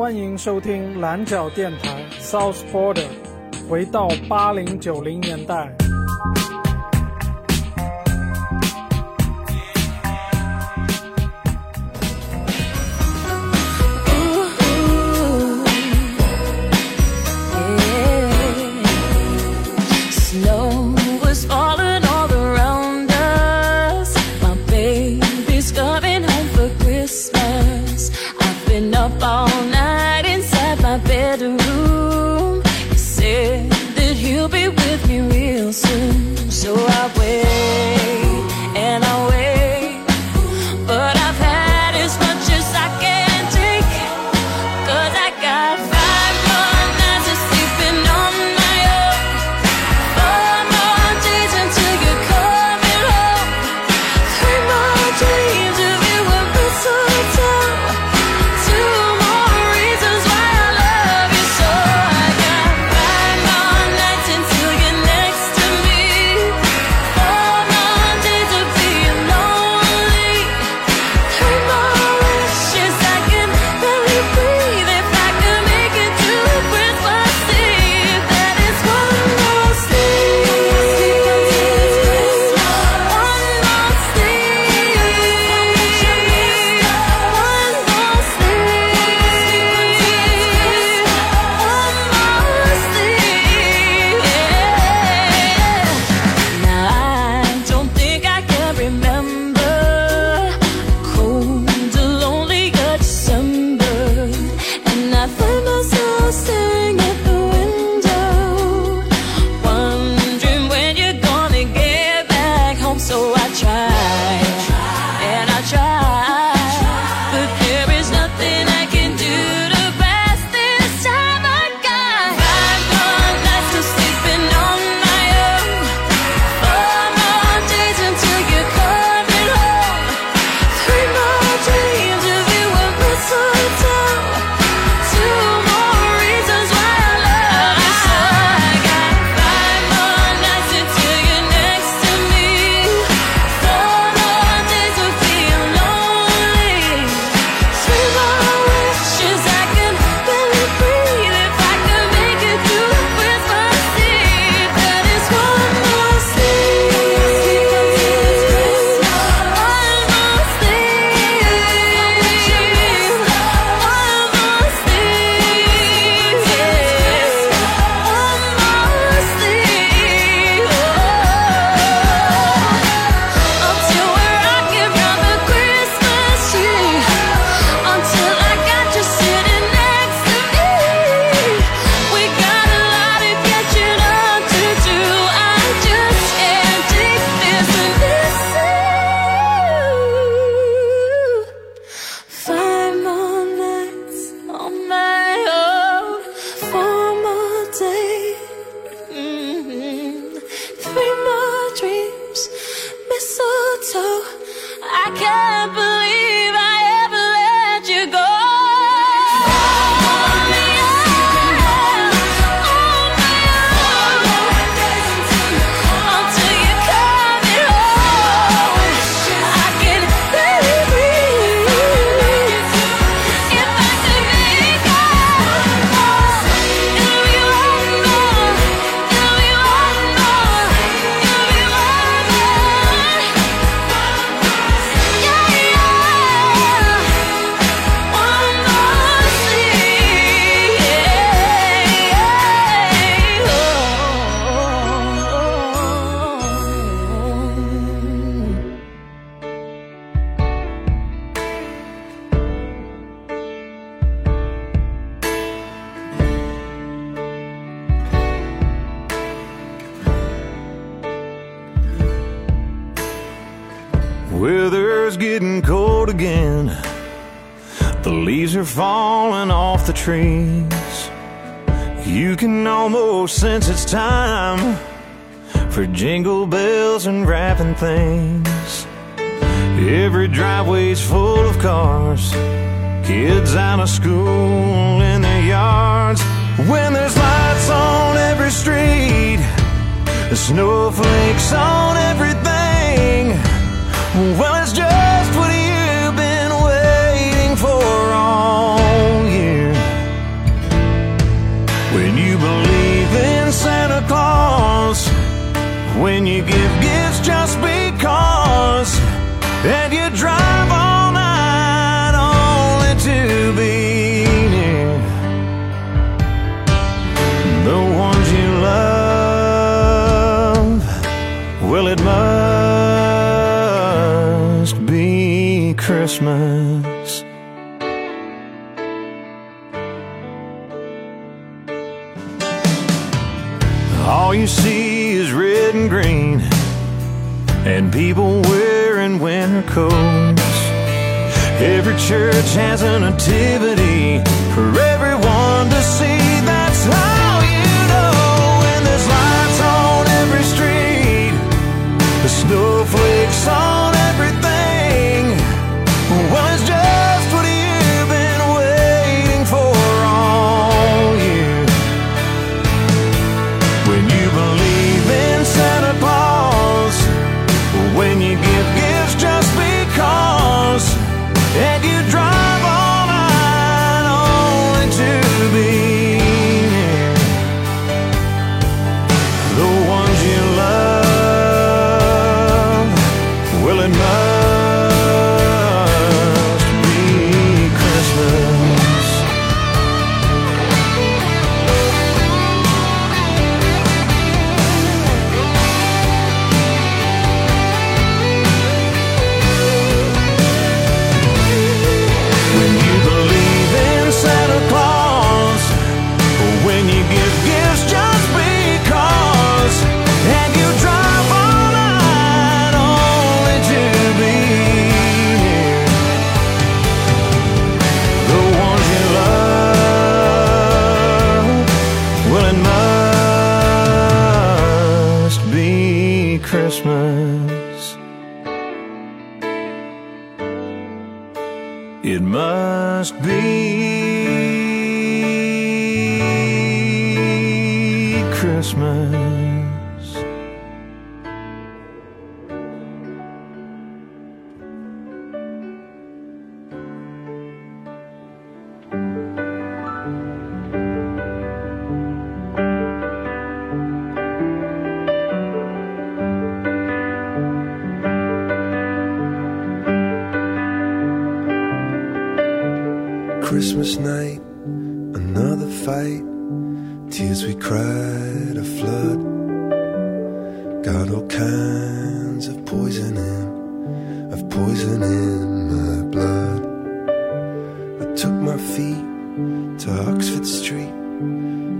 欢迎收听蓝角电台 south border 回到八零九零年代。getting cold again. The leaves are falling off the trees. You can almost sense it's time for jingle bells and wrapping things. Every driveway's full of cars, kids out of school in their yards. When there's lights on every street, the snowflakes on everything. Well, it's just Christmas. All you see is red and green, and people wearing winter coats. Every church has a nativity parade. Christmas. poison in my blood. I took my feet to Oxford Street,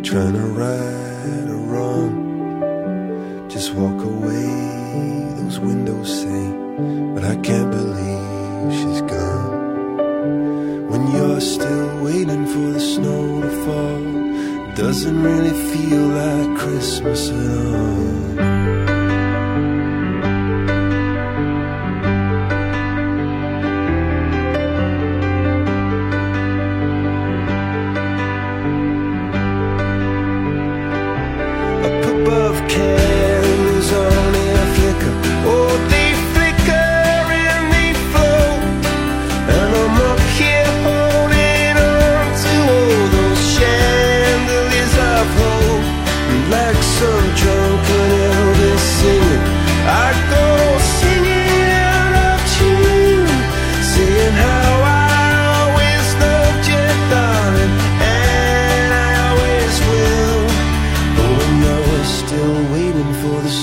trying to right a wrong. Just walk away, those windows say, but I can't believe she's gone. When you're still waiting for the snow to fall, doesn't really feel like Christmas at all.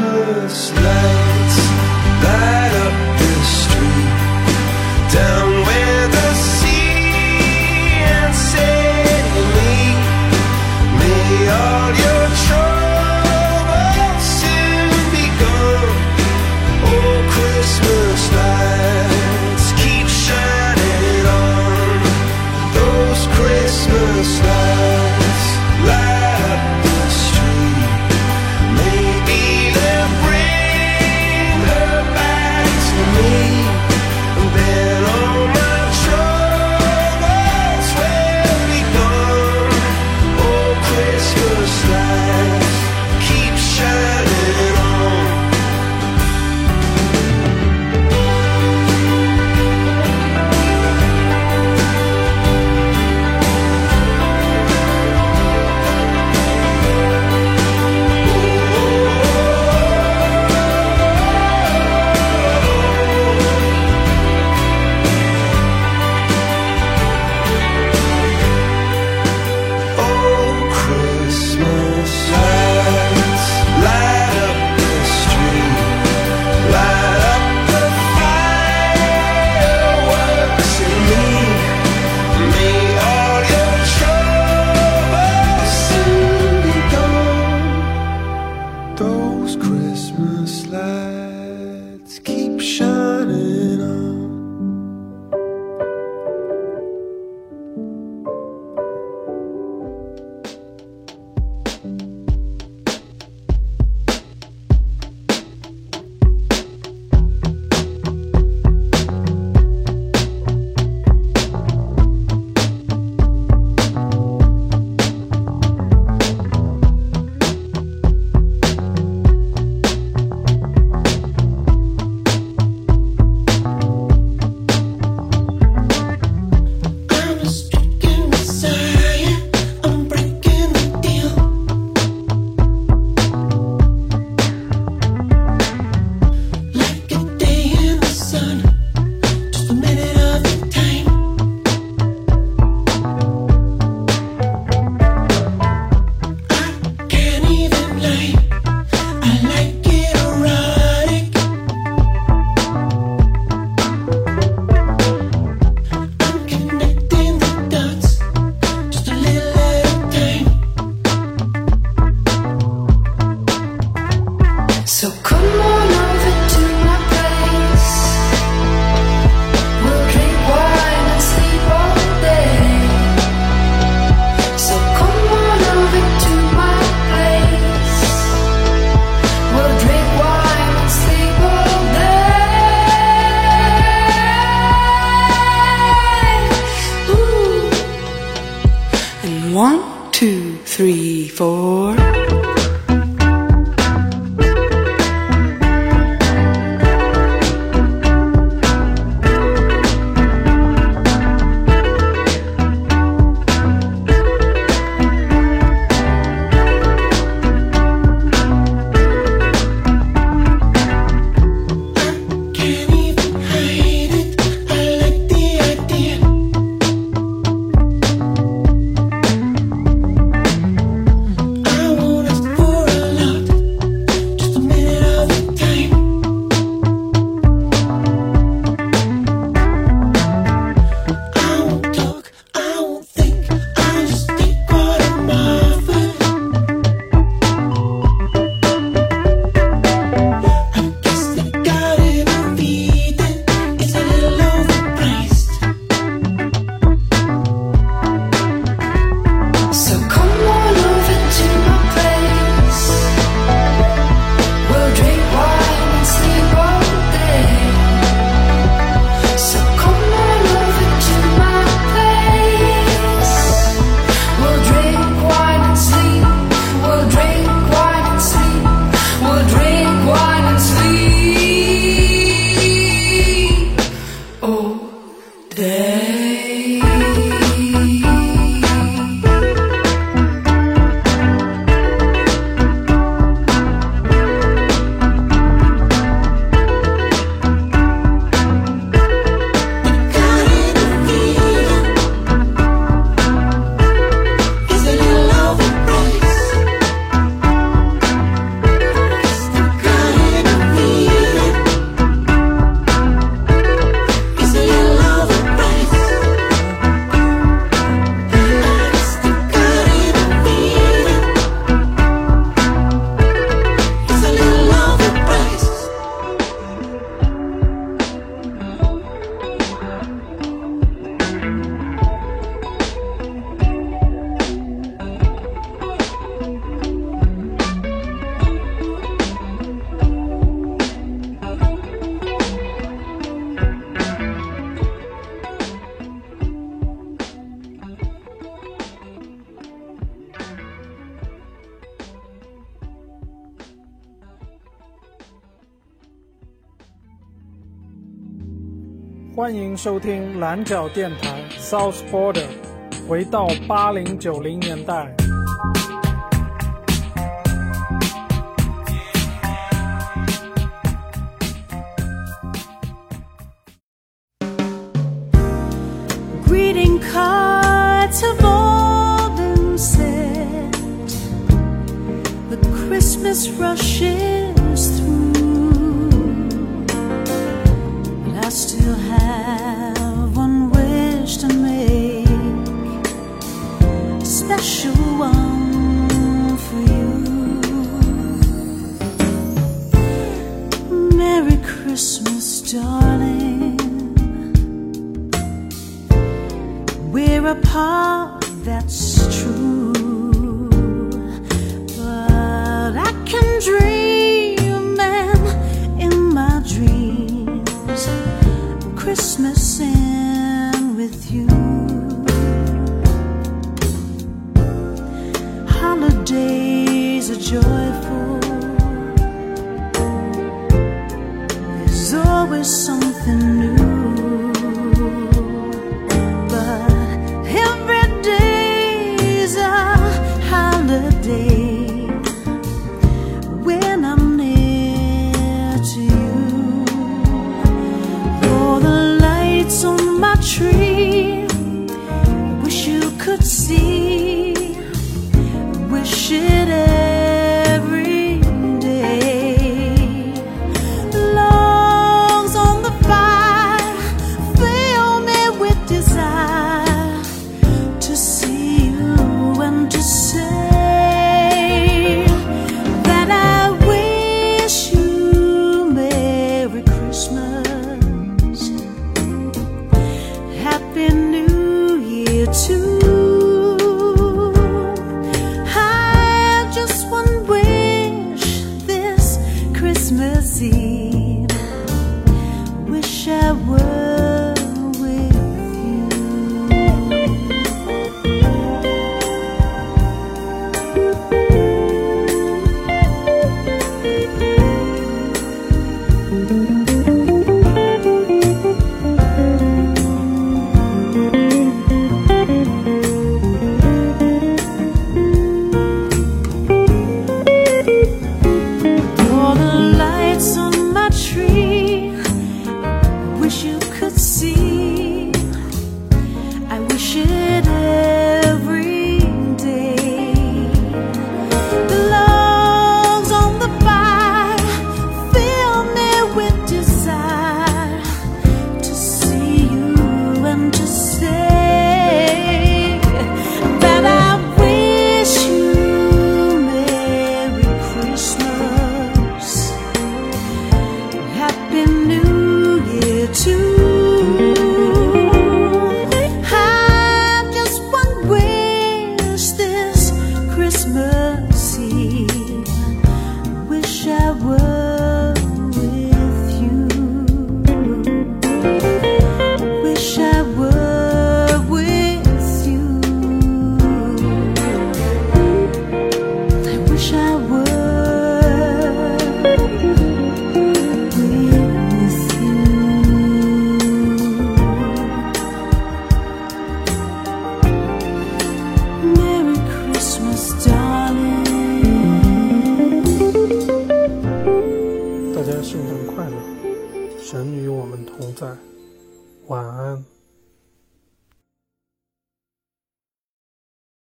endless light. two, three, four. 欢迎收听蓝角电台 South Border，回到八零九零年代。Greeting cards have all been sent. The Christmas rushes. darling. We're apart, that's true. But I can dream, man, in my dreams. Christmas.